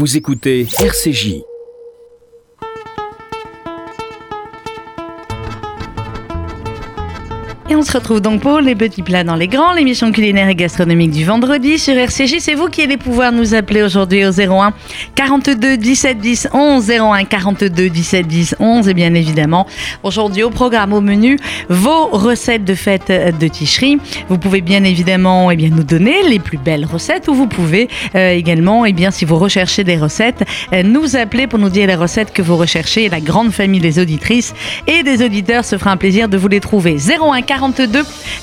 Vous écoutez RCJ. On se retrouve donc pour les petits plats dans les grands, l'émission culinaire et gastronomique du vendredi sur RCJ. C'est vous qui allez pouvoir nous appeler aujourd'hui au 01 42 17 10 11 01 42 17 10 11 et bien évidemment aujourd'hui au programme au menu vos recettes de fête de ticherie. Vous pouvez bien évidemment eh bien nous donner les plus belles recettes ou vous pouvez euh, également eh bien si vous recherchez des recettes euh, nous appeler pour nous dire les recettes que vous recherchez. La grande famille des auditrices et des auditeurs se fera un plaisir de vous les trouver. 01 42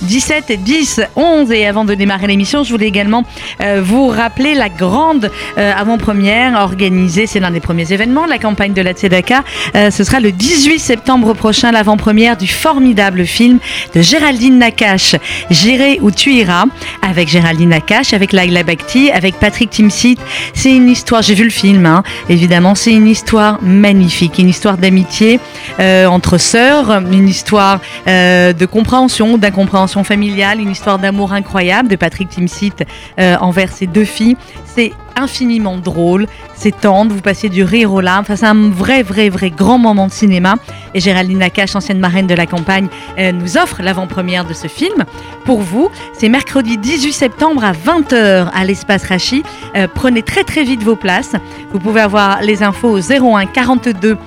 17 10 11 et avant de démarrer l'émission, je voulais également euh, vous rappeler la grande euh, avant-première organisée, c'est l'un des premiers événements de la campagne de la Tzedaka. Euh, ce sera le 18 septembre prochain, l'avant-première du formidable film de Géraldine Nakache, J'irai où tu iras, avec Géraldine Nakache, avec Laila Bakhti, avec Patrick Timsit. C'est une histoire, j'ai vu le film, hein, évidemment, c'est une histoire magnifique, une histoire d'amitié entre sœurs, une histoire de compréhension d'incompréhension familiale, une histoire d'amour incroyable de Patrick Timsit euh, envers ses deux filles. C'est infiniment drôle, c'est tendre, vous passez du rire aux larmes. Enfin, c'est un vrai, vrai, vrai grand moment de cinéma. Et Géraldine Nakache, ancienne marraine de la campagne, euh, nous offre l'avant-première de ce film. Pour vous, c'est mercredi 18 septembre à 20h à l'espace Rachi. Euh, prenez très, très vite vos places. Vous pouvez avoir les infos au 01 42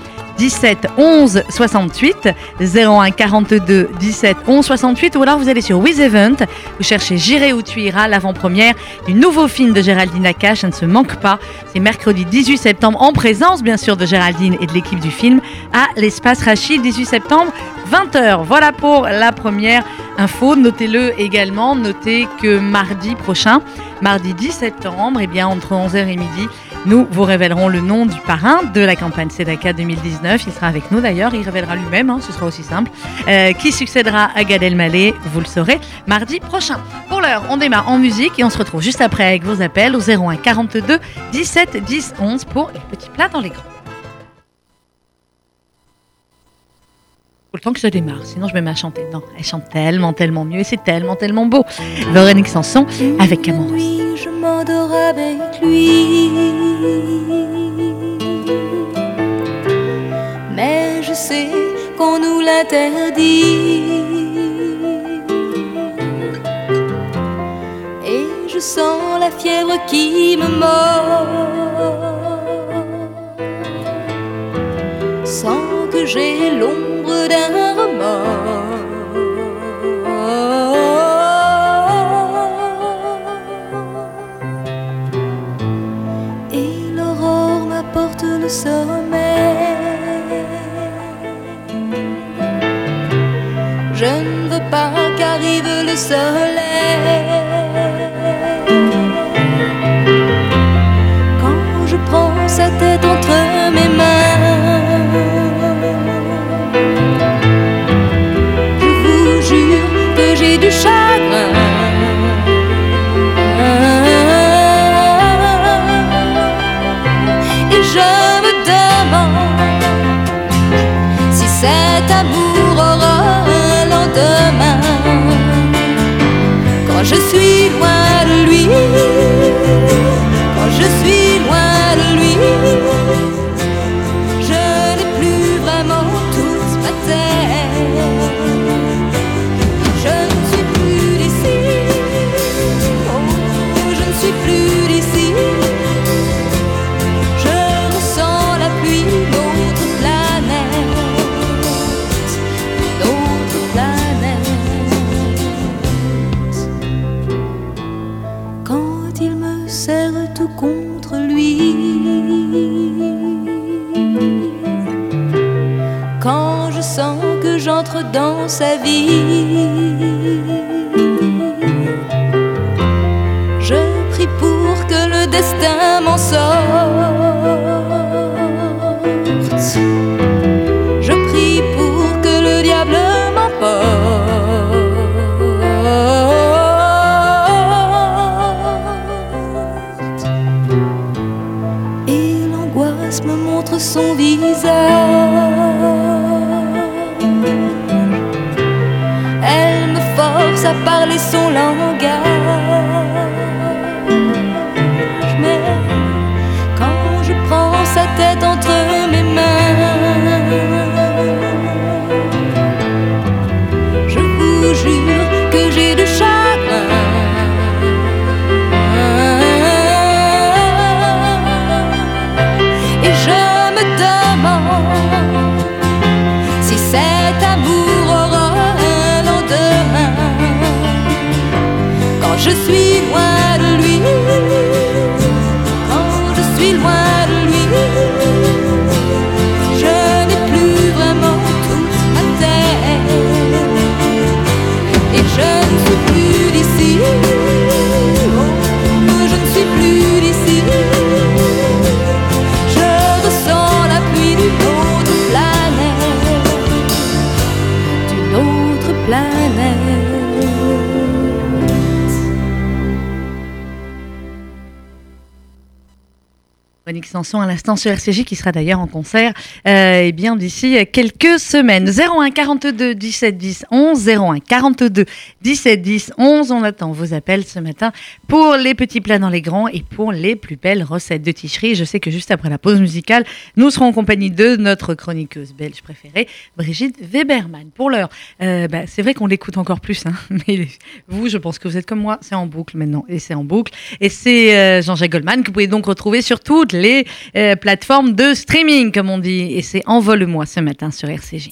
17 11 68 01 42 17 11 68 ou alors vous allez sur With Event, vous cherchez J'irai où tu iras, l'avant-première du nouveau film de Géraldine Nakache, ça ne se manque pas, c'est mercredi 18 septembre en présence bien sûr de Géraldine et de l'équipe du film à l'espace Rachid 18 septembre 20h. Voilà pour la première info. Notez-le également. Notez que mardi prochain, mardi 10 septembre, et eh bien entre 11h et midi, nous vous révélerons le nom du parrain de la campagne Sedaka 2019. Il sera avec nous d'ailleurs, il révélera lui-même, hein, ce sera aussi simple. Euh, qui succédera à Gad Elmaleh, vous le saurez mardi prochain. Pour l'heure, on démarre en musique et on se retrouve juste après avec vos appels au 01 42 17 10 11 pour les petits plats dans les grands. Faut le temps que ça démarre, sinon je me mets à chanter. Non, elle chante tellement, tellement mieux et c'est tellement, tellement beau. Véronique Sanson avec Amour. je m'endors avec lui. Mais je sais qu'on nous l'interdit. Et je sens la fièvre qui me mord. Je ne veux pas qu'arrive le soleil. Véronique Sanson à l'instant sur RCJ qui sera d'ailleurs en concert euh, eh bien d'ici quelques semaines. 01 42 17 10 11 01 42 17 10 11 on attend vos appels ce matin pour les petits plats dans les grands et pour les plus belles recettes de ticherie. Je sais que juste après la pause musicale, nous serons en compagnie de notre chroniqueuse belge préférée, Brigitte Weberman. Pour l'heure, euh, bah, c'est vrai qu'on l'écoute encore plus, hein, mais vous, je pense que vous êtes comme moi, c'est en boucle maintenant et c'est en boucle. Et c'est euh, Jean-Jacques Goldman que vous pouvez donc retrouver sur toutes les euh, plateformes de streaming, comme on dit. Et c'est Envole-moi ce matin sur RCJ.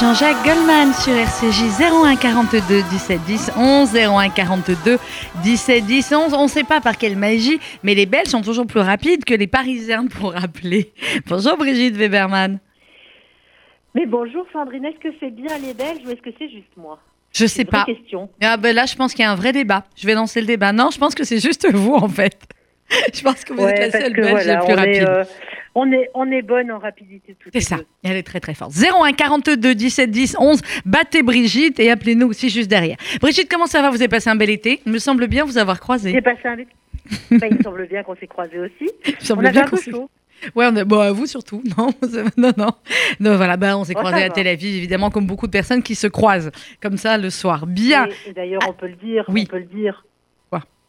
Jean-Jacques Goldman sur RCJ 01 42 17 10 11 01 42 17 10 11. On ne sait pas par quelle magie, mais les Belges sont toujours plus rapides que les Parisiens pour appeler. Bonjour Brigitte Weberman. Mais bonjour Sandrine, est-ce que c'est bien les Belges ou est-ce que c'est juste moi? Je sais une vraie pas. question. Ah ben là, je pense qu'il y a un vrai débat. Je vais lancer le débat. Non, je pense que c'est juste vous en fait. Je pense que vous êtes la seule Belge voilà, la plus on, rapide. est, euh, on, est, on est bonne en rapidité toutes C'est ça, deux. elle est très très forte. 01 42 17 10 11, battez Brigitte et appelez-nous aussi juste derrière. Brigitte, comment ça va? Vous avez passé un bel été? Il me semble bien vous avoir croisé. J'ai passé un... Bah, il semble bien qu'on s'est croisés aussi. Il me On semble bien qu'on s'est-. Ouais, on a... bon, à vous surtout. Non, non, non. Non, voilà, bah, on s'est Oh, croisés à. Tel Aviv, évidemment, comme beaucoup de personnes qui se croisent comme ça le soir. Bien. D'ailleurs, on peut le dire, oui. on peut le dire.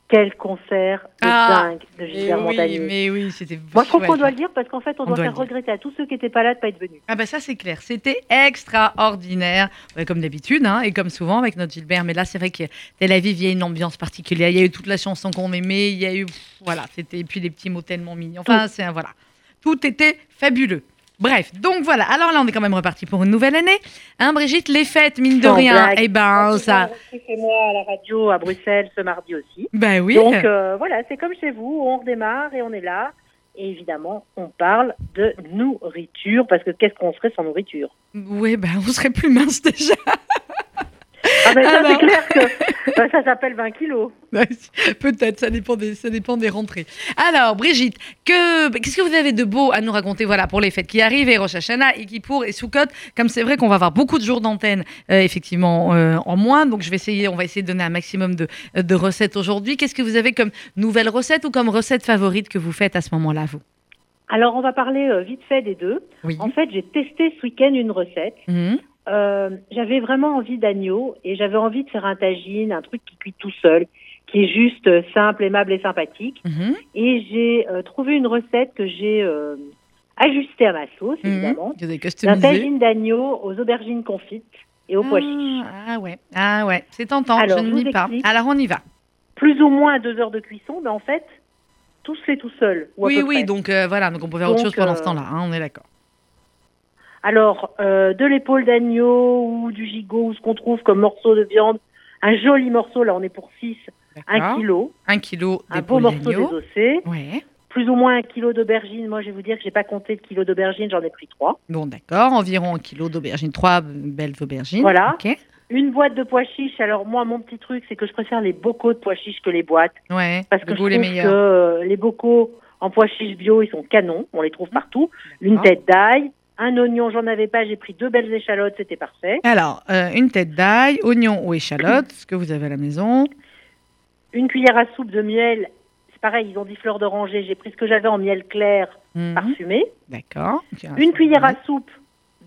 Quel concert de Ah, dingue de Gilbert oui, Montagnier. mais oui, c'était. Moi, je trouve qu'on doit le dire parce qu'en fait, on, On doit, doit faire regretter à tous ceux qui n'étaient pas là de pas être venus. Ah bah ça c'est clair, c'était extraordinaire, Ouais, comme d'habitude, hein, et comme souvent avec notre Gilbert. Mais là c'est vrai que Tel Aviv, il y a une ambiance particulière. Il y a eu toute la chanson qu'on aimait, il y a eu, pff, voilà, c'était et puis les petits mots tellement mignons. Enfin c'est un voilà, tout était fabuleux. Bref, donc voilà. Alors là, on est quand même reparti pour une nouvelle année. Hein, Brigitte, les fêtes, mine de Sans rien, blague. eh ben ça, chez moi à la radio à Bruxelles ce mardi aussi. ben oui. Donc euh, voilà, c'est comme chez vous, on redémarre et on est là. Et évidemment, on parle de nourriture, parce que qu'est-ce qu'on ferait sans nourriture? Oui, ben on serait plus mince déjà. Ah ben ça, Alors. c'est clair que ben, ça s'appelle 20 kilos. Ouais, Peut-être, ça dépend des, ça dépend des rentrées. Alors, Brigitte, que, qu'est-ce que vous avez de beau à nous raconter voilà, pour les fêtes qui arrivent, et Rosh Hashanah, et Kippour, et Sukkot Comme c'est vrai qu'on va avoir beaucoup de jours d'antenne, euh, effectivement, euh, en moins, donc je vais essayer, on va essayer de donner un maximum de, de recettes aujourd'hui. Qu'est-ce que vous avez comme nouvelle recette ou comme recette favorite que vous faites à ce moment-là, vous? Alors, on va parler euh, vite fait des deux. Oui. En fait, j'ai testé ce week-end une recette. Mhm. Euh, j'avais vraiment envie d'agneau et j'avais envie de faire un tagine, un truc qui cuit tout seul, qui est juste euh, simple, aimable et sympathique. Mhm. Et j'ai euh, trouvé une recette que j'ai euh, ajustée à ma sauce, Mhm. évidemment. Customisé tagine d'agneau aux aubergines confites et aux pois chiches. ah, ah ouais, ah ouais, c'est tentant, Alors, je ne nie pas. Alors on y va. Plus ou moins deux heures de cuisson, mais en fait, tout se fait tout seul. Ou à Oui, peu oui, près. donc voilà, donc on peut faire autre chose pendant ce temps-là, hein, on est d'accord. Alors, euh, de l'épaule d'agneau ou du gigot ou ce qu'on trouve comme morceau de viande, un joli morceau, là on est pour 6, un D'accord. kilo, Un kilo un beau morceau désossé, Ouais. plus ou moins un kilo d'aubergine. Moi, je vais vous dire que j'ai pas compté de kilo d'aubergine, j'en ai pris trois. Bon, d'accord. Environ un kilo d'aubergine. Trois belles aubergines. Voilà. Ok. Une boîte de pois chiches. Alors moi, mon petit truc, c'est que je préfère les bocaux de pois chiches que les boîtes, Ouais. parce que je trouve les que meilleurs. euh, les bocaux en pois chiches bio, ils sont canons, on les trouve partout. Une tête d'ail, un oignon, j'en avais pas, j'ai pris deux belles échalotes, c'était parfait. Alors, euh, une tête d'ail, oignon ou échalote, ce que vous avez à la maison. Une cuillère à soupe de miel. C'est pareil, ils ont dit fleur d'oranger. J'ai pris ce que j'avais en miel clair Mhm. parfumé. D'accord. Une cuillère à soupe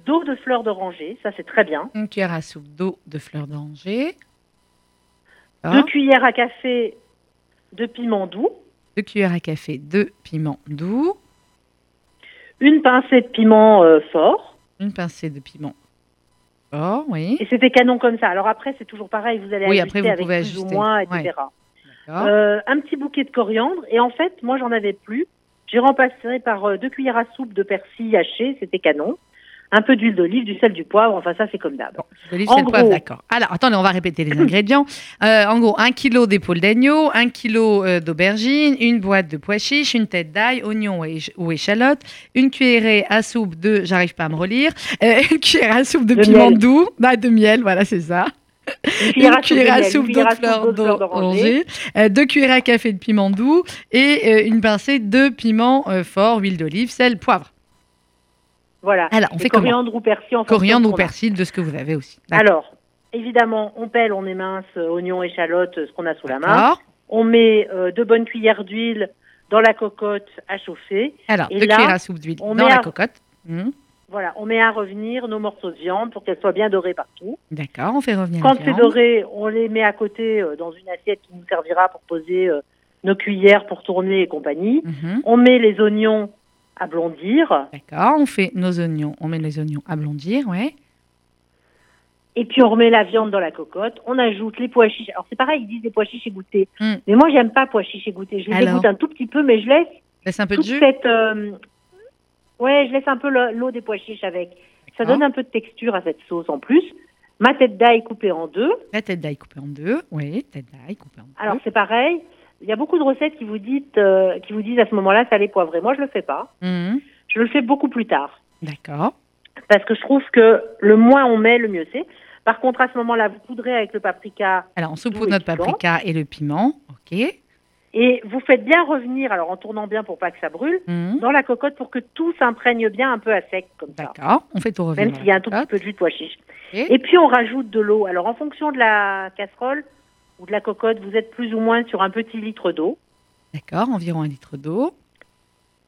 d'eau de fleur d'oranger. Ça, c'est très bien. Une cuillère à soupe d'eau de fleur d'oranger. Deux cuillères à café de piment doux. Deux cuillères à café de piment doux. Une pincée de piment euh, fort. Une pincée de piment fort, oui. Et c'était canon comme ça. Alors après, c'est toujours pareil. Vous allez Oui, ajuster après, vous avec pouvez plus ou moins, etc. Euh, un petit bouquet de coriandre. Et en fait, moi, j'en avais plus. J'ai remplacé par euh, deux cuillères à soupe de persil haché. C'était canon. Un peu d'huile d'olive, du sel, du poivre. Enfin, ça, c'est comme d'hab. Bon, l'olive, le poivre, d'accord. Alors, attendez, on va répéter les ingrédients. Euh, en gros, un kilo d'épaule d'agneau, un kilo euh, d'aubergine, une boîte de pois chiches, une tête d'ail, oignon ou éch- ou échalote, une cuillerée à soupe de, j'arrive pas à me relire, euh, une cuillère à soupe de, De piment miel. doux, ah, de miel, voilà, c'est ça. Une cuillère à soupe une d'eau cuillère de à soupe fleur d'eau de fleur d'oranger, d'oranger. euh, deux cuillères à café de piment doux et euh, une pincée de piment euh, fort, huile d'olive, sel, poivre. Voilà. Alors, on Et fait comment coriandre ou persil en Coriandre de ou persil, de ce que vous avez aussi. Alors, évidemment, on pèle, on émince, euh, oignons, échalotes, euh, ce qu'on a sous la main. On met euh, deux bonnes cuillères d'huile dans la cocotte à chauffer. Alors, Et deux là, cuillères à soupe d'huile dans la cocotte. Hum, Voilà, on met à revenir nos morceaux de viande pour qu'elles soient bien dorées partout. D'accord, on fait revenir Quand c'est doré, on les met à côté euh, dans une assiette qui nous servira pour poser euh, nos cuillères pour tourner et compagnie. Mhm. On met les oignons à blondir D'accord, on fait nos oignons, on met les oignons à blondir, ouais. et puis on remet la viande dans la cocotte. On ajoute les pois chiches. Alors c'est pareil, ils disent des pois chiches égouttés. Mm. Mais moi j'aime pas pois chiches égouttés. Je les Alors égoutte un tout petit peu, mais je laisse Laisse un peu de jus. cette. euh, Ouais, je laisse un peu le- l'eau des pois chiches avec. Ça donne un peu de texture à cette sauce en plus. Ma tête d'ail coupée en deux. La tête d'ail coupée en deux. Oui, tête d'ail coupée en deux. Alors c'est pareil. Il y a beaucoup de recettes qui vous, dites, euh, qui vous disent à ce moment-là salé poivré. Moi, je le fais pas. Mhm. Je le fais beaucoup plus tard. D'accord. Parce que je trouve que le moins on met, le mieux c'est. Par contre, à ce moment-là, vous poudrez avec le paprika Alors, on saupoudre notre paprika et le piment. OK. et vous faites bien revenir, alors en tournant bien pour pas que ça brûle, Mhm. dans la cocotte pour que tout s'imprègne bien un peu à sec comme ça. D'accord. On fait tout revenir. Même s'il y a un tout petit peu de jus de pois chiche. Et puis on rajoute de l'eau. Alors en fonction de la casserole ou de la cocotte, vous êtes plus ou moins sur un petit litre d'eau. D'accord. Environ un litre d'eau.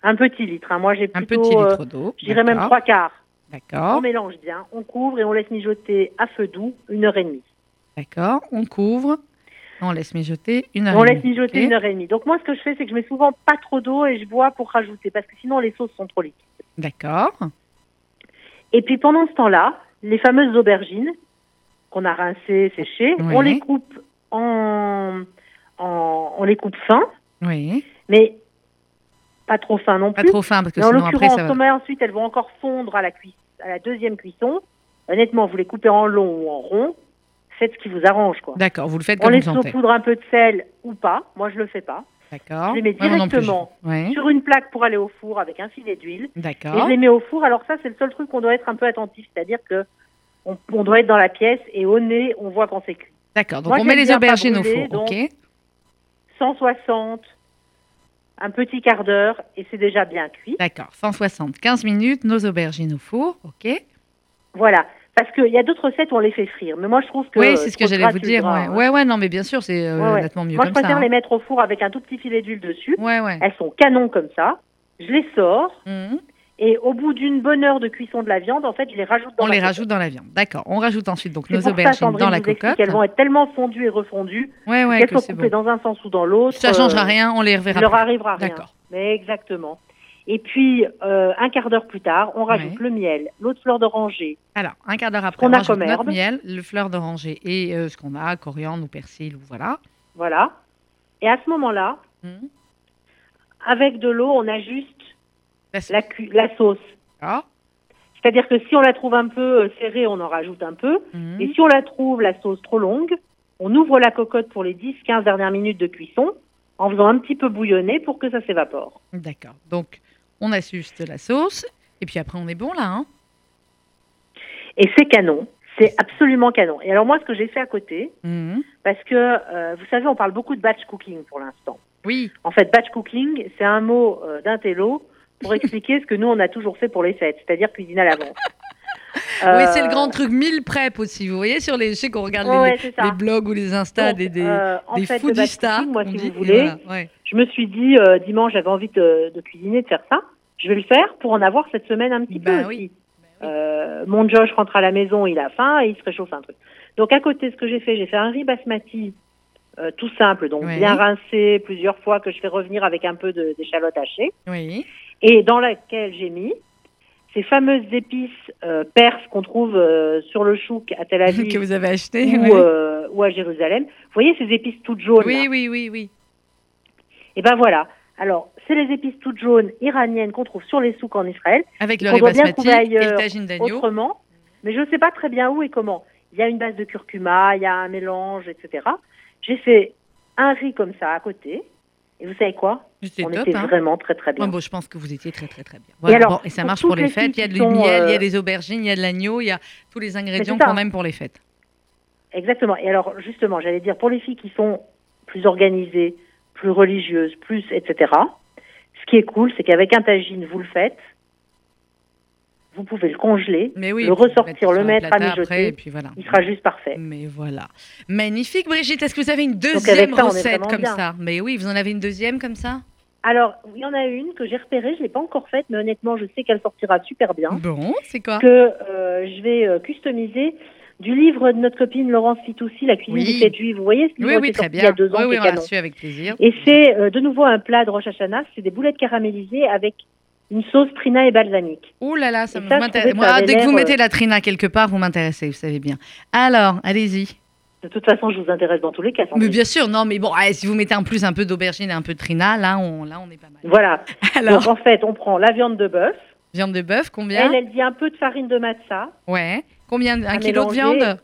Un petit litre. hein. Moi j'ai Un plutôt, petit euh, litre d'eau. je dirais même trois quarts. On D'accord. mélange bien, on couvre et on laisse mijoter à feu doux une heure et demie. D'accord. On couvre. On laisse mijoter une heure on et laisse demie. mijoter une heure et demie. Donc moi ce que je fais c'est que je mets souvent pas trop d'eau et je bois pour rajouter parce que sinon les sauces sont trop liquides. D'accord. Et puis pendant ce temps-là, les fameuses aubergines qu'on a rincées, séchées, Oui. on les coupe en, en on les coupe fin, Oui. mais pas trop fin non Pas plus. trop fin parce que Mais en sinon après l'occurrence, ça va. ensuite elles vont encore fondre à la, à la deuxième cuisson, honnêtement, vous les coupez en long ou en rond, faites ce qui vous arrange. quoi. D'accord. Vous le faites On comme les vous sentez. saupoudre un peu de sel ou pas, moi je le fais pas. D'accord. Je les mets directement Ouais. Sur une plaque pour aller au four avec un filet d'huile, et je D'accord. les mets au four. Alors ça, c'est le seul truc qu'on doit être un peu attentif, c'est-à-dire que on, on doit être dans la pièce et au nez, on voit quand c'est cuit. D'accord. Donc Moi, on met les aubergines au four. donc- Ok. 160, un petit quart d'heure et c'est déjà bien cuit. D'accord. 160. 15 minutes. Nos aubergines au four. Ok. Voilà. Parce qu'il y a d'autres recettes où on les fait frire. Mais moi, je trouve que. Oui, c'est ce que j'allais vous dire. gras, Ouais. ouais, ouais, non, mais bien sûr, c'est euh, Ouais, ouais. nettement mieux Moi, je comme ça. préfère hein. les mettre au four avec un tout petit filet d'huile dessus. Ouais, ouais. Elles sont canons comme ça. Je les sors Mhm. Et au bout d'une bonne heure de cuisson de la viande, en fait, je les rajoute dans On la les cocotte. rajoute dans la viande. D'accord. On rajoute ensuite donc nos ça, aubergines dans la cocotte. qu'elles vont être tellement fondues et refondues Ouais, ouais, qu'elles c'est coupées bon. dans un sens ou dans l'autre. Ça changera euh, rien. On les reverra. leur plus. arrivera rien. D'accord. Mais exactement. Et puis, euh, un quart d'heure plus tard, on rajoute Ouais. le miel, l'eau de fleur d'oranger. Alors, un quart d'heure après, on a rajoute notre herbe. miel, le fleur d'oranger et euh, ce qu'on a, coriandre ou persil ou voilà. Voilà. Et à ce moment-là, Mhm. avec de l'eau, on ajuste La sauce. la, cu- la sauce. D'accord. C'est-à-dire que si on la trouve un peu euh, serrée, on en rajoute un peu. Mhm. Et si on la trouve, la sauce trop longue, on ouvre la cocotte pour les 10-15 dernières minutes de cuisson en faisant un petit peu bouillonner pour que ça s'évapore. D'accord. Donc, on ajuste la sauce et puis après, on est bon là. Hein Et c'est canon. C'est absolument canon. Et alors moi, ce que j'ai fait à côté, Mhm. parce que, euh, vous savez, on parle beaucoup de batch cooking pour l'instant. Oui. En fait, batch cooking, c'est un mot euh, d'un télo pour expliquer ce que nous, on a toujours fait pour les fêtes, c'est-à-dire cuisiner à l'avance. Oui, c'est le Euh, grand truc mille prep aussi. Vous voyez sur les, je sais qu'on regarde les, ouais, les blogs ou les Insta des, des, euh, en des fait, foodistas, cooking, moi, si dit, vous voulez, voilà, ouais. je me suis dit, euh, dimanche, j'avais envie de, de cuisiner, de faire ça. Je vais le faire pour en avoir cette semaine un petit Bah peu oui. aussi. Euh, mon Josh rentre à la maison, il a faim et il se réchauffe un truc. Donc à côté, ce que j'ai fait, j'ai fait un riz basmati euh, tout simple, donc Oui. bien rincé plusieurs fois, que je fais revenir avec un peu d'échalote hachée, Oui. et dans laquelle j'ai mis ces fameuses épices euh, perses qu'on trouve euh, sur le chouk à Tel Aviv que vous avez acheté. ou, euh, ou à Jérusalem. Vous voyez ces épices toutes jaunes oui, là oui, oui, oui. Et ben voilà. Alors, c'est les épices toutes jaunes iraniennes qu'on trouve sur les souks en Israël, Avec le riz basmati trouver et le ailleurs, tagine d'agneau. autrement. Mais je ne sais pas très bien où et comment. Il y a une base de curcuma, il y a un mélange, etc. J'ai fait un riz comme ça à côté. Et vous savez quoi? On top. était hein. vraiment très très bien. Ouais, bon, je pense que vous étiez très très très bien. Voilà, alors, bon, et ça pour marche pour les les fêtes. Il y a sont, miel, il y euh, a des aubergines, il y a de l'agneau, il y a tous les ingrédients qu'on aime pour les fêtes. Exactement. Et alors, justement, j'allais dire, pour les filles qui sont plus organisées, plus religieuses, plus, etc., ce qui est cool, c'est qu'avec un tagine, vous le faites, vous pouvez le congeler, Mais oui, le ressortir, le mettre à après, mijoter, et puis voilà. il sera juste parfait. Mais voilà. Magnifique, Brigitte. Est-ce que vous avez une deuxième ça, recette comme bien. ça? Mais oui, vous en avez une deuxième comme ça? Alors, il y en a une que j'ai repérée, je l'ai pas encore faite, mais honnêtement, je sais qu'elle sortira super bien, Bon, c'est quoi? Que euh, je vais euh, customiser du livre de notre copine Laurence Fitoussi, La cuisine Oui. des fêtes juives. Vous voyez ce livre Oui, oui, très bien. il y a deux ans, oui, oui, on l'a su avec plaisir. Et c'est euh, de nouveau un plat de Rosh Hashanah, c'est des boulettes caramélisées avec une sauce trina et balsamique. Ouh là là, ça m'intéresse. dès que vous mettez euh, la trina quelque part, vous m'intéressez, vous savez bien. Alors, allez-y. De toute façon, je vous intéresse dans tous les cas. Mais bien sûr, non, mais bon, allez, si vous mettez en plus un peu d'aubergine et un peu de trina, là, on, là, on est pas mal. Voilà. Alors, Donc en fait, on prend la viande de bœuf, Viande de bœuf, combien Elle, elle dit un peu de farine de matza. Ouais. Combien Un kilo de viande?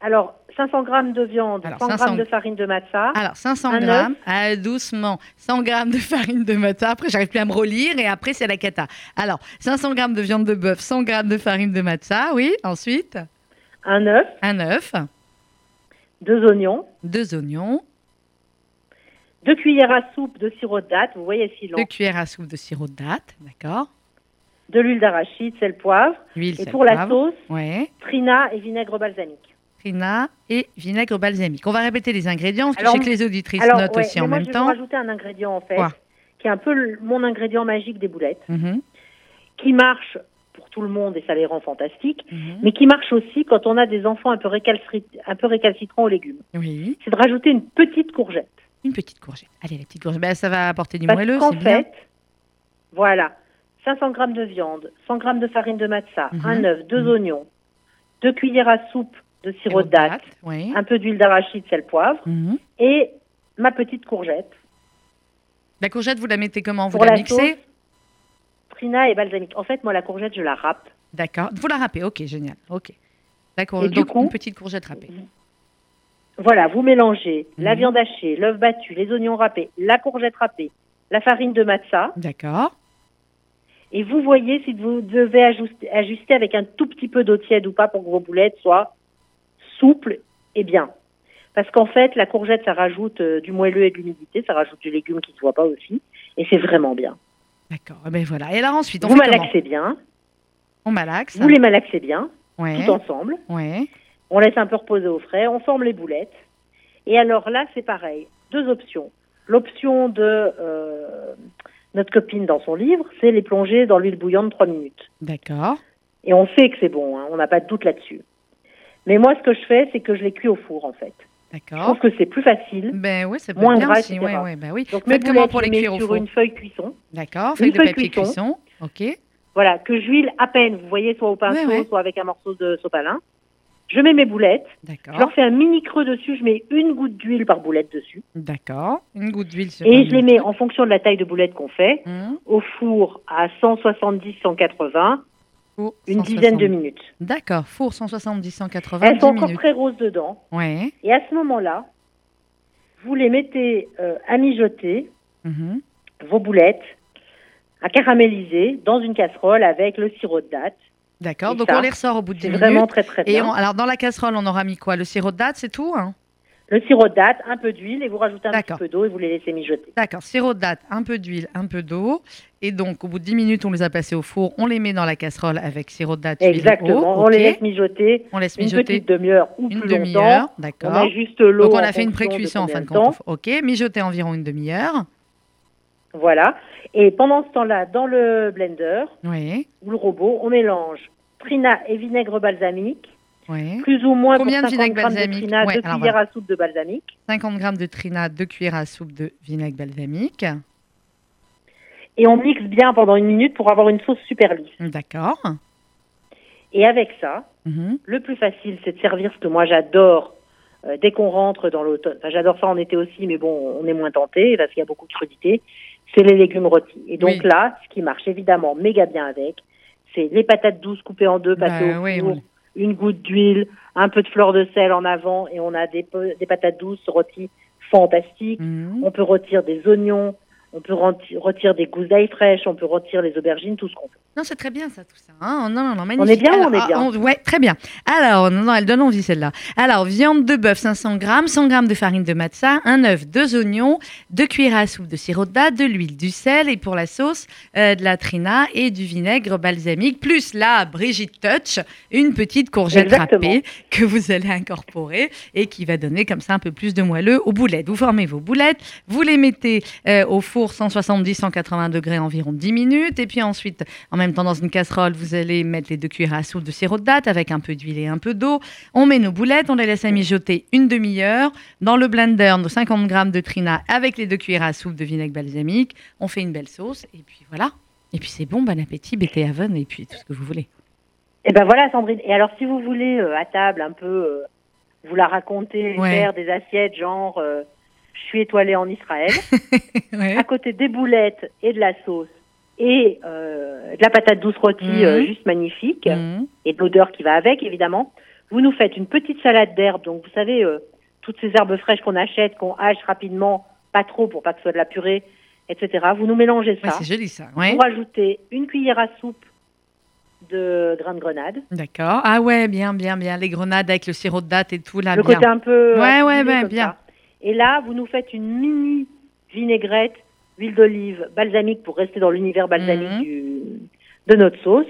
Alors, 500 grammes de viande, Alors, 100 500 grammes de farine de matza. Alors, 500 Un œuf. grammes, ah, doucement, 100 grammes de farine de matza. Après, j'arrive plus à me relire et après, c'est la cata. Alors, 500 grammes de viande de bœuf, 100 grammes de farine de matza, oui. Ensuite, Un œuf, un œuf, deux oignons, deux oignons, deux cuillères à soupe de sirop de date. Vous voyez si long. deux cuillères à soupe de sirop de date, d'accord. De l'huile d'arachide, sel, poivre. Huile, Et sel, pour la sauce, Ouais. trina et vinaigre balsamique. Trina et vinaigre balsamique. On va répéter les ingrédients, parce que je sais que les auditrices Alors, notent ouais, aussi en moi, même je vais temps. rajouter un ingrédient en fait, Quoi? qui est un peu le- mon ingrédient magique des boulettes, Mhm, qui marche pour tout le monde et ça les rend fantastiques, mhm. mais qui marche aussi quand on a des enfants un peu, un peu récalcitrants aux légumes. Oui, C'est de rajouter une petite courgette. une petite courgette. Allez, la petite courgette. Ben, ça va apporter du Parce moelleux, qu'en c'est bien. fait, voilà, 500 grammes de viande, 100 grammes de farine de matza, Mhm. un œuf, deux Mhm. oignons, deux cuillères à soupe de sirop de date, Oui. un peu d'huile d'arachide, sel, poivre, Mhm. et ma petite courgette. La courgette, vous la mettez comment? Vous Pour la la mixez? sauce, trina et balsamique. En fait, moi, la courgette, je la râpe. D'accord. Vous la râpez, ok, génial. Ok. D'accord. Donc, coup- une petite courgette râpée. Voilà, vous mélangez la Mhm. viande hachée, l'œuf battu, les oignons râpés, la courgette râpée, la farine de matza, D'accord. et vous voyez si vous devez ajuster, ajuster avec un tout petit peu d'eau tiède ou pas pour que vos boulettes soient souples et bien. Parce qu'en fait, la courgette, ça rajoute euh, du moelleux et de l'humidité, ça rajoute du légume qui ne se voit pas aussi, et c'est vraiment bien. D'accord. Ben voilà. Et alors ensuite, on vous fait malaxez bien, On malaxe. vous les malaxez bien, Ouais. tout ensemble. Ouais. On laisse un peu reposer au frais, on forme les boulettes. Et alors là, c'est pareil. Deux options. L'option de euh, notre copine dans son livre, c'est les plonger dans l'huile bouillante trois minutes. D'accord. Et on sait que c'est bon, hein, on n'a pas de doute là-dessus. Mais moi, ce que je fais, c'est que je les cuis au four, en fait. Je D'accord. trouve que c'est plus facile. Ben oui, peut Moins bien gras, aussi. Ouais, ouais, ben oui. Donc Faites comment pour je les cuire au sur four une feuille cuisson. D'accord. une Feuille de papier cuisson. cuisson. Ok. Voilà, que j'huile à peine, vous voyez, soit au pinceau, Ouais, soit avec un morceau de sopalin. Je mets mes boulettes, je leur D'accord. fais un mini creux dessus, je mets une goutte d'huile par boulette dessus. D'accord. Une goutte d'huile sur Et je les mets en fonction de la taille de boulette qu'on fait, Hum, au four à 170-180, four une 170. dizaine de minutes. D'accord. Four 170, 180, Elles 10 sont encore minutes. très roses dedans. Ouais. Et à ce moment-là, vous les mettez euh, à mijoter, Mhm. vos boulettes, à caraméliser dans une casserole avec le sirop de date. D'accord. Et Donc ça, on les ressort au bout de 10 C'est minutes. vraiment très très Et bien. on- alors dans la casserole, on aura mis quoi? Le sirop de date, c'est tout hein? Le sirop de date, un peu d'huile et vous rajoutez un petit peu d'eau et vous les laissez mijoter. D'accord, sirop de date, un peu d'huile, un peu d'eau. Et donc, au bout de 10 minutes, on les a passés au four. On les met dans la casserole avec sirop de date, Exactement. eau. On les laisse mijoter On laisse une mijoter petite demi-heure ou une plus demi-heure. longtemps. On D'accord. met juste l'eau. Donc, on a fait une pré-cuisson en fin de compte. Ok, mijoter environ une demi-heure. Voilà. Et pendant ce temps-là, dans le blender Oui, ou le robot, on mélange trina et vinaigre balsamique, oui. plus ou moins Combien de pour 50 vinaigre grammes balsamique de trina, Ouais, cuillères à soupe de balsamique. 50 g de trina, 2 cuillères à soupe de vinaigre balsamique. Et on mixe bien pendant une minute pour avoir une sauce super lisse. D'accord. Et avec ça, Mhm. le plus facile, c'est de servir ce que moi j'adore euh, dès qu'on rentre dans l'automne. Enfin, j'adore ça en été aussi, mais bon, on est moins tenté parce qu'il y a beaucoup de crudité. C'est les légumes rôtis. Et donc Oui. là, ce qui marche évidemment méga bien avec, c'est les patates douces coupées en deux, passées Bah au oui, four, on- une goutte d'huile, un peu de fleur de sel en avant, et on a des, patates douces rôties fantastiques. Mhm. On peut rôtir des oignons, on peut rôtir des gousses d'ail fraîches, on peut rôtir les aubergines, tout ce qu'on veut. Non, c'est très bien ça, tout ça. hein. non, non, non, magnifique. est bien ou Alors, on est ah, bien on- Ouais, très bien. Alors, non, non, elle donne envie celle-là. Alors, viande de bœuf 500 grammes, 100 grammes de farine de matza, un œuf, deux oignons, deux cuillères à soupe de sirop de date, de l'huile, du sel et pour la sauce, euh, de la trina et du vinaigre balsamique, plus la Brigitte Touch, une petite courgette Exactement. râpée que vous allez incorporer et qui va donner comme ça un peu plus de moelleux aux boulettes. Vous formez vos boulettes, vous les mettez euh, au four 170-180 degrés environ 10 minutes et puis ensuite, en même temps dans une casserole, vous allez mettre les deux cuillères à soupe de sirop de date avec un peu d'huile et un peu d'eau. On met nos boulettes, on les laisse à mijoter une demi-heure. Dans le blender, nos 50 grammes de trina avec les deux cuillères à soupe de vinaigre balsamique. On fait une belle sauce et puis voilà. Et puis c'est bon, bon appétit, bêtez haven et puis tout ce que vous voulez. Et ben voilà, Sandrine. Et alors, si vous voulez euh, à table un peu euh, vous la raconter, Ouais. faire des assiettes genre euh, je suis étoilée en Israël, Ouais. à côté des boulettes et de la sauce et euh, de la patate douce rôtie Mhm. euh, juste magnifique Mhm. et de l'odeur qui va avec évidemment. Vous nous faites une petite salade d'herbes, donc vous savez euh, toutes ces herbes fraîches qu'on achète, qu'on hache rapidement, pas trop pour pas que ce soit de la purée, etc. Vous nous mélangez Ouais, ça. c'est joli ça. Ouais. Vous rajoutez une cuillère à soupe de grains de grenade. D'accord. Ah ouais, bien, bien, bien. Les grenades avec le sirop de date et tout là. le bien. côté un peu Ouais, ouais, ouais, bien. Et là, vous nous faites une mini vinaigrette, huile d'olive, balsamique pour rester dans l'univers balsamique Mhm. du, de notre sauce.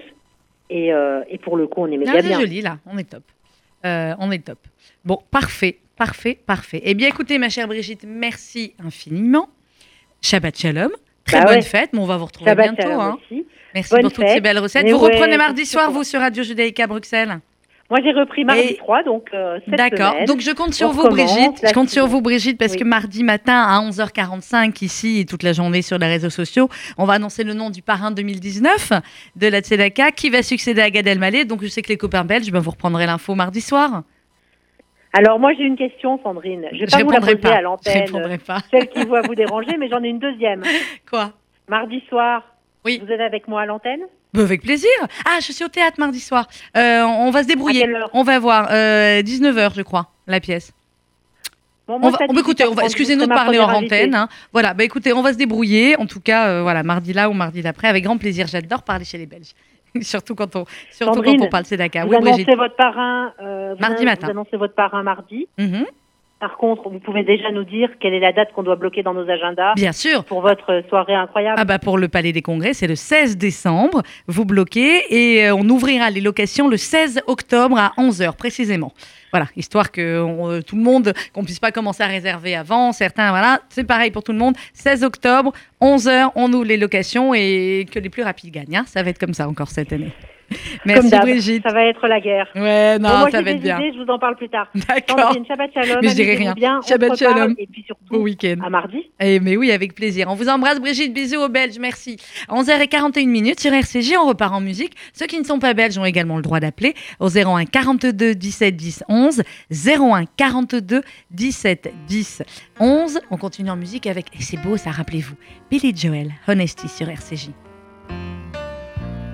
Et, euh, et pour le coup, on est méga Ah, c'est bien. joli là. On est top. Euh, on est top. Bon, parfait, parfait, parfait. Eh bien, écoutez, ma chère Brigitte, merci infiniment. Shabbat shalom. Très Bah bonne ouais. fête, mais on va vous retrouver Shabbat bientôt. shalom hein. Merci Bonne pour toutes ces belles recettes. Mais vous ouais, reprenez c'est mardi soir, vous, sur Radio Judaïka Bruxelles Moi, j'ai repris mardi Et- 3, donc euh, D'accord. Donc je compte sur vous, Brigitte. Je compte sur vous, Brigitte, parce Oui. que mardi matin à 11h45 ici et toute la journée sur les réseaux sociaux, on va annoncer le nom du parrain 2019 de la Tzedaka qui va succéder à Gad Elmaleh. Donc je sais que les copains belges, ben, vous reprendrez l'info mardi soir. Alors, moi, j'ai une question, Sandrine. Je vais Je pas vous la poser pas. à Je l'antenne, répondrai pas. celle qui va vous déranger, mais j'en ai une deuxième. Quoi? Mardi soir, Oui. vous êtes avec moi à l'antenne? Ben, Avec plaisir. Ah, je suis au théâtre mardi soir. Euh, on va se débrouiller. À quelle heure On va voir. Euh, 19h, je crois, la pièce. Bon, On moi, va, c'est à on va écouter, on va, 18h30, excusez-nous de parler en antenne. hein. Voilà, bah écoutez, on va se débrouiller. En tout cas, euh, voilà, mardi là ou mardi d'après, avec grand plaisir. J'adore parler chez les Belges. surtout quand on, surtout Sandrine, quand on parle Sedaka. Vous Oui, Brigitte. annoncez votre parrain euh, Mardi matin. Vous annoncez votre parrain mardi. Mhm. Par contre, vous pouvez déjà nous dire quelle est la date qu'on doit bloquer dans nos agendas Bien sûr. pour votre soirée incroyable. Ah bah pour le Palais des Congrès, c'est le 16 décembre. Vous bloquez et euh, on ouvrira les locations le 16 octobre à 11h précisément. Voilà, histoire que on, euh, tout le monde, qu'on puisse pas commencer à réserver avant. Certains, voilà, c'est pareil pour tout le monde. 16 octobre, 11h, on ouvre les locations et que les plus rapides gagnent. hein. Ça va être comme ça encore cette année. Merci Comme Brigitte. ça va être la guerre. Ouais, non, Bon, moi, ça va être bien. idées, je vous en parle plus tard. D'accord. Shabbat Shalom. Mais je dirai rien. Bien, on Shabbat Shalom. Et puis surtout, Beau week-end. à mardi. Eh, mais oui, avec plaisir. On vous embrasse, Brigitte. Bisous aux Belges. Merci. 11h41 minutes sur RCJ. On repart en musique. Ceux qui ne sont pas belges ont également le droit d'appeler au 01 42 17 10 11. 01 42 17 10 11. On continue en musique avec, et c'est beau ça, rappelez-vous, Billy Joel, Honesty sur RCJ.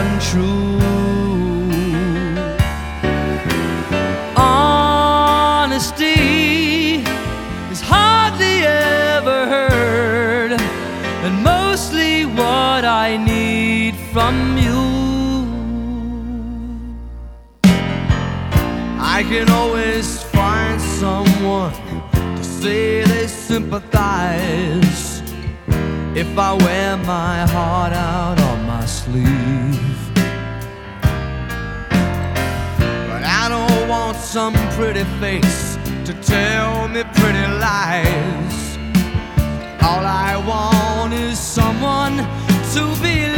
untrue. Honesty is hardly ever heard, and mostly what I need from you. I can always find someone to say they sympathize if I wear my heart out on my sleeve. Some pretty face to tell me pretty lies. All I want is someone to believe.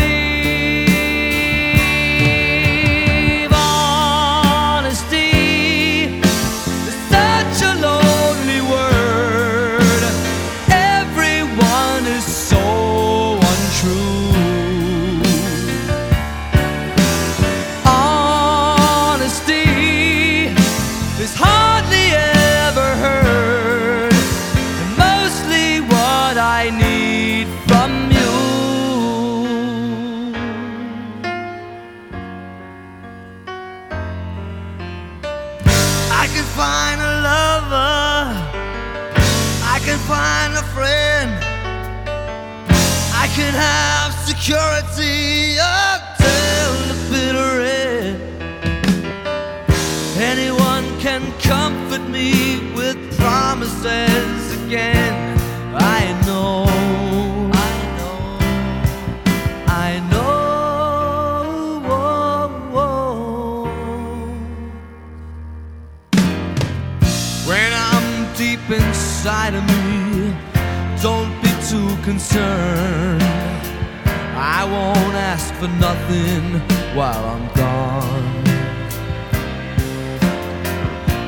I can find a lover, I can find a friend, I can have security until the bitter end. Anyone can comfort me with promises again. I know, inside of me. Don't be too concerned. I won't ask for nothing while I'm gone.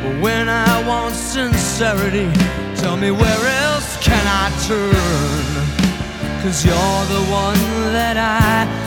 But when I want sincerity, tell me where else can I turn? Cause you're the one that I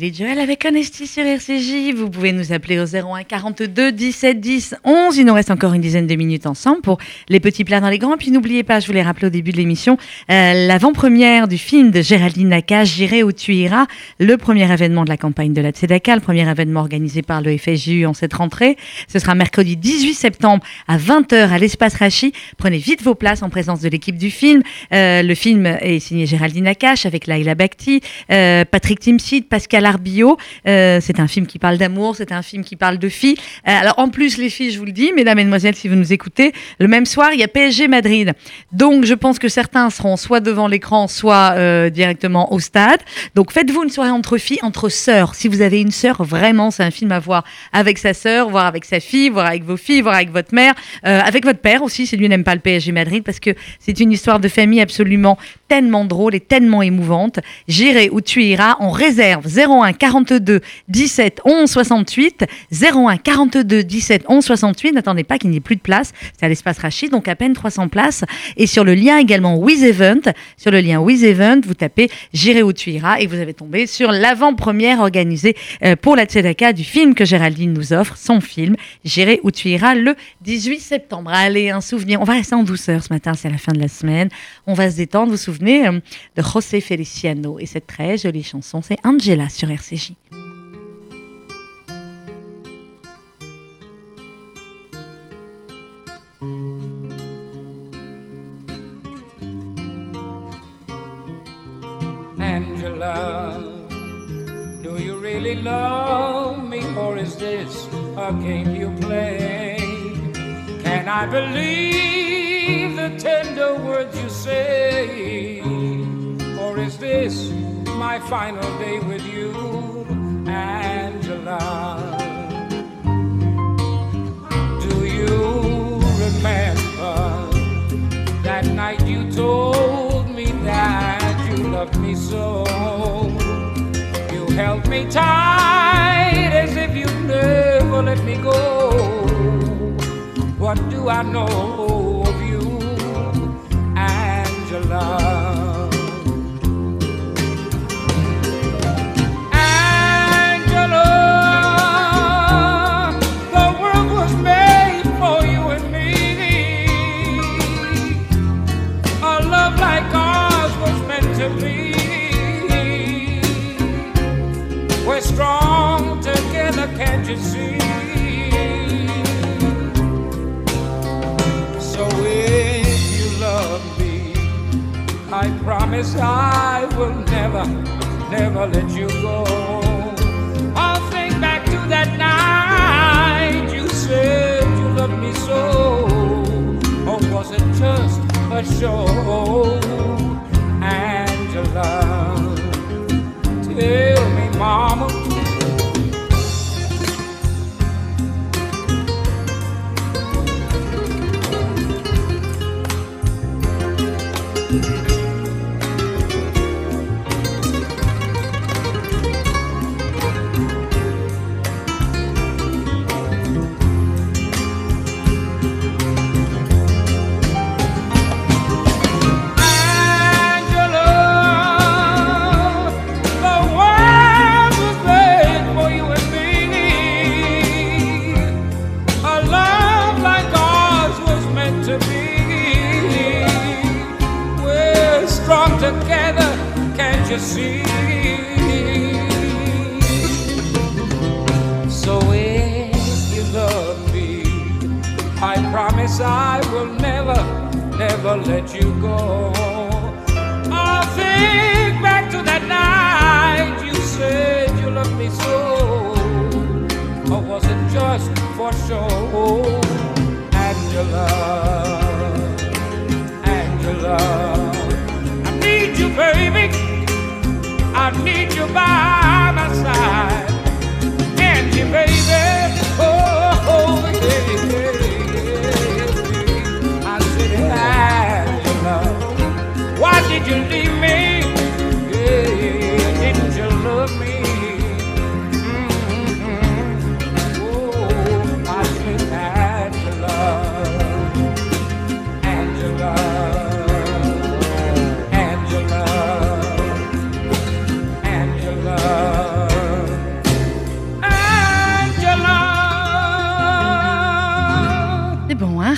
Billy Joel avec Honesty sur RCJ. Vous pouvez nous appeler au 01 42 17 10 11. Il nous reste encore une dizaine de minutes ensemble pour les petits plats dans les grands. Puis n'oubliez pas, je vous l'ai rappelé au début de l'émission, euh, l'avant-première du film de Géraldine Nakache, J'irai où tu iras, le premier événement de la campagne de la Tzedaka, le premier événement organisé par le FSJU en cette rentrée. Ce sera mercredi 18 septembre à 20h à l'espace Rachi. Prenez vite vos places en présence de l'équipe du film. Euh, le film est signé Géraldine Nakache avec Laila Bakhti, euh, Patrick Timsit, Pascal Arbio. Euh, c'est un film qui parle d'amour, c'est un film qui parle de filles. Euh, alors en plus, les filles, je vous le dis, mesdames, mesdemoiselles, si vous nous écoutez, le même soir, il y a PSG Madrid. Donc je pense que certains seront soit devant l'écran, soit euh, directement au stade. Donc faites-vous une soirée entre filles, entre sœurs. Si vous avez une sœur, vraiment, c'est un film à voir avec sa sœur, voir avec sa fille, voir avec vos filles, voir avec votre mère, euh, avec votre père aussi, si lui n'aime pas le PSG Madrid, parce que c'est une histoire de famille absolument tellement drôle et tellement émouvante. J'irai où tu iras. On réserve 01 42 17 11 68. 01 42 17 11 68. N'attendez pas qu'il n'y ait plus de place. C'est à l'espace Rachid, donc à peine 300 places. Et sur le lien également With Event, sur le lien With vous tapez J'irai où tu iras et vous avez tombé sur l'avant-première organisée euh, pour la Tzedaka du film que Géraldine nous offre, son film J'irai où tu iras le 18 septembre. Allez, un souvenir. On va rester en douceur ce matin, c'est la fin de la semaine. On va se détendre. Vous vous souvenez euh, de José Feliciano et cette très jolie chanson, c'est Angela sur RCJ. Angela, do you really love me, or is this a game you play? Can I believe the tender words you say, or is this my final day with you, Angela? Do you remember that night you told me that you loved me so? You held me tight as if you never let me go. What do I know promise I will never, never let you go. I'll think back to that night you said you loved me so. Or was it just a show, Angela? Tell me, Mama.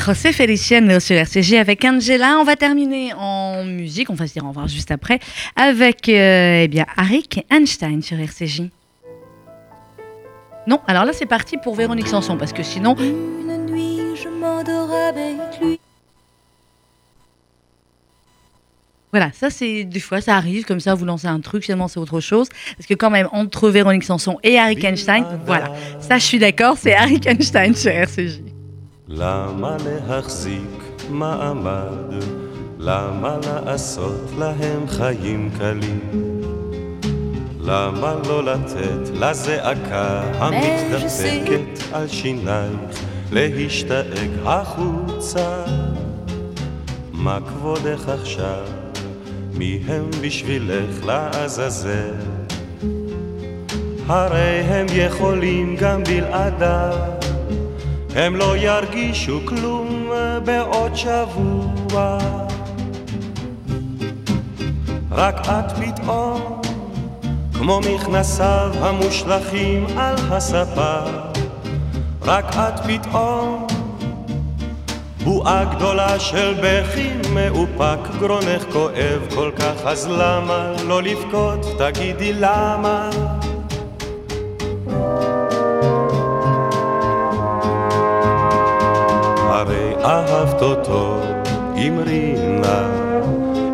José Feliciano sur RCG avec Angela. On va terminer en musique, on va se dire au revoir juste après, avec euh, eh bien, Arik Einstein sur RCJ. Non, alors là c'est parti pour Véronique Sanson, parce que sinon, Une nuit, je m'endors avec lui. voilà, ça c'est des fois ça arrive, comme ça vous lancez un truc, finalement c'est autre chose. Parce que quand même, entre Véronique Sanson et Arik Einstein, voilà, ça je suis d'accord, c'est Arik Einstein sur RCJ. למה להחזיק מעמד? למה לעשות להם חיים קלים? למה לא לתת לזעקה המתדפקת על שינייך להשתעק החוצה? מה כבודך עכשיו? מי הם בשבילך לעזאזל? הרי הם יכולים גם בלעדיו הם לא ירגישו כלום בעוד שבוע. רק את פתאום, כמו מכנסיו המושלכים על הספה, רק את פתאום, בועה גדולה של בכי מאופק, גרונך כואב כל כך, אז למה לא לבכות? תגידי למה? אותו, אמרי נא,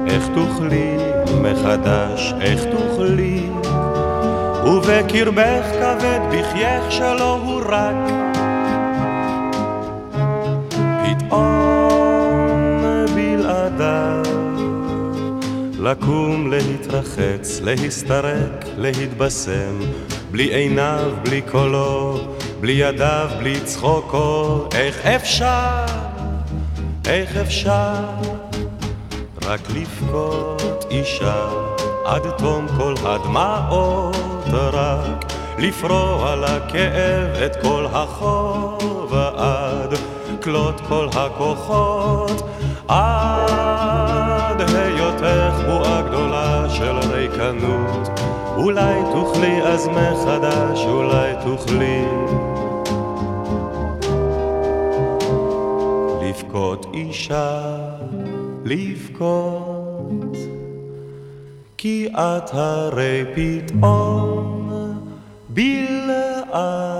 איך תוכלי מחדש, איך תוכלי? ובקרבך כבד בחייך שלא הוא רק. פתאום בלעדיו, לקום, להתרחץ, להסתרק, להתבשם, בלי עיניו, בלי קולו, בלי ידיו, בלי צחוקו, איך אפשר, איך אפשר, רק לבכות אישה, עד תום כל הדמעות, רק לפרוע לכאב את כל החוב, עד כלות כל הכוחות, עד היותך בועה גדולה של ריקנות. אולי תוכלי אז מחדש, אולי תוכלי לבכות אישה, לבכות, כי את הרי פתאום בלעדה,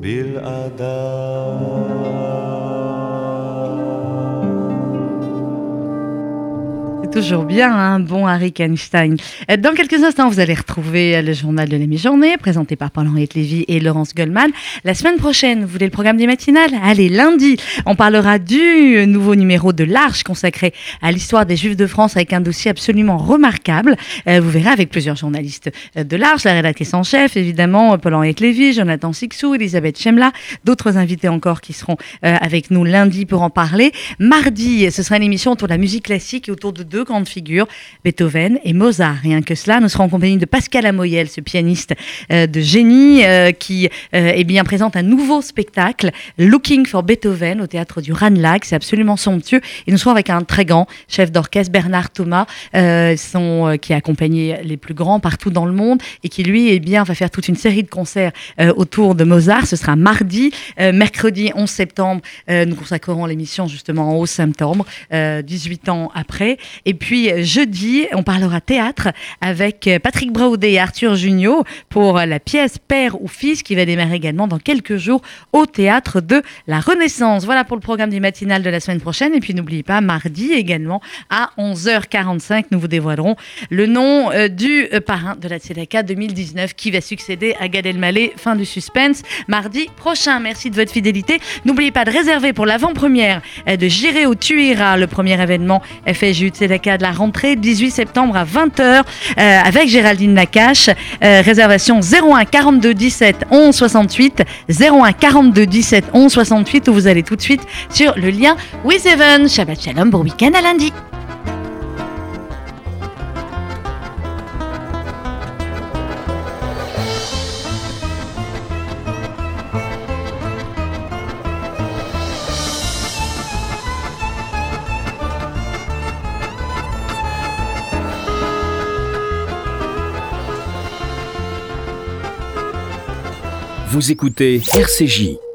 בלעדה. Toujours bien, un bon Harry Einstein. Euh, Dans quelques instants, vous allez retrouver euh, le journal de la mi-journée, présenté par Paul-Henriette Lévy et Laurence Goldman. La semaine prochaine, vous voulez le programme des matinales? Allez, lundi, on parlera du nouveau numéro de l'Arche consacré à l'histoire des Juifs de France avec un dossier absolument remarquable. Euh, vous verrez avec plusieurs journalistes de l'Arche, la rédactrice en chef, évidemment, Paul-Henriette Lévy, Jonathan Sixou, Elisabeth Chemla, d'autres invités encore qui seront avec nous lundi pour en parler. Mardi, ce sera une émission autour de la musique classique et autour de deux grandes figures, Beethoven et Mozart. Rien que cela, nous serons en compagnie de Pascal Amoyel, ce pianiste euh, de génie euh, qui euh, eh bien, présente un nouveau spectacle, Looking for Beethoven, au théâtre du Ranelagh. C'est absolument somptueux. Et nous serons avec un très grand chef d'orchestre, Bernard Thomas, qui a accompagné les plus grands partout dans le monde et qui, lui, eh bien, va faire toute une série de concerts autour de Mozart. Ce sera mardi. Mercredi 11 septembre, nous consacrerons l'émission justement en 11 septembre, euh, 18 ans après. Puis euh, jeudi, on parlera théâtre avec euh, Patrick Braudet et Arthur Junio pour la pièce Père ou Fils qui va démarrer également dans quelques jours au théâtre de la Renaissance. Voilà pour le programme du matinal de la semaine prochaine. Et puis n'oubliez pas, mardi également à 11h45, nous vous dévoilerons le nom euh, du euh, parrain de la Tzedaka 2019 qui va succéder à Gad Elmaleh. Fin du suspense mardi prochain. Merci de votre fidélité. N'oubliez pas de réserver pour l'avant-première euh, de au Tuira, le premier événement FSJU Tzedaka de la rentrée, 18 septembre à 20h avec Géraldine Nakache. Euh, réservation 01 42 17 11 68 01 42 17 11 68 où vous allez tout de suite sur le lien With Even. Shabbat Shalom, bon week-end à lundi. Vous écoutez RCJ.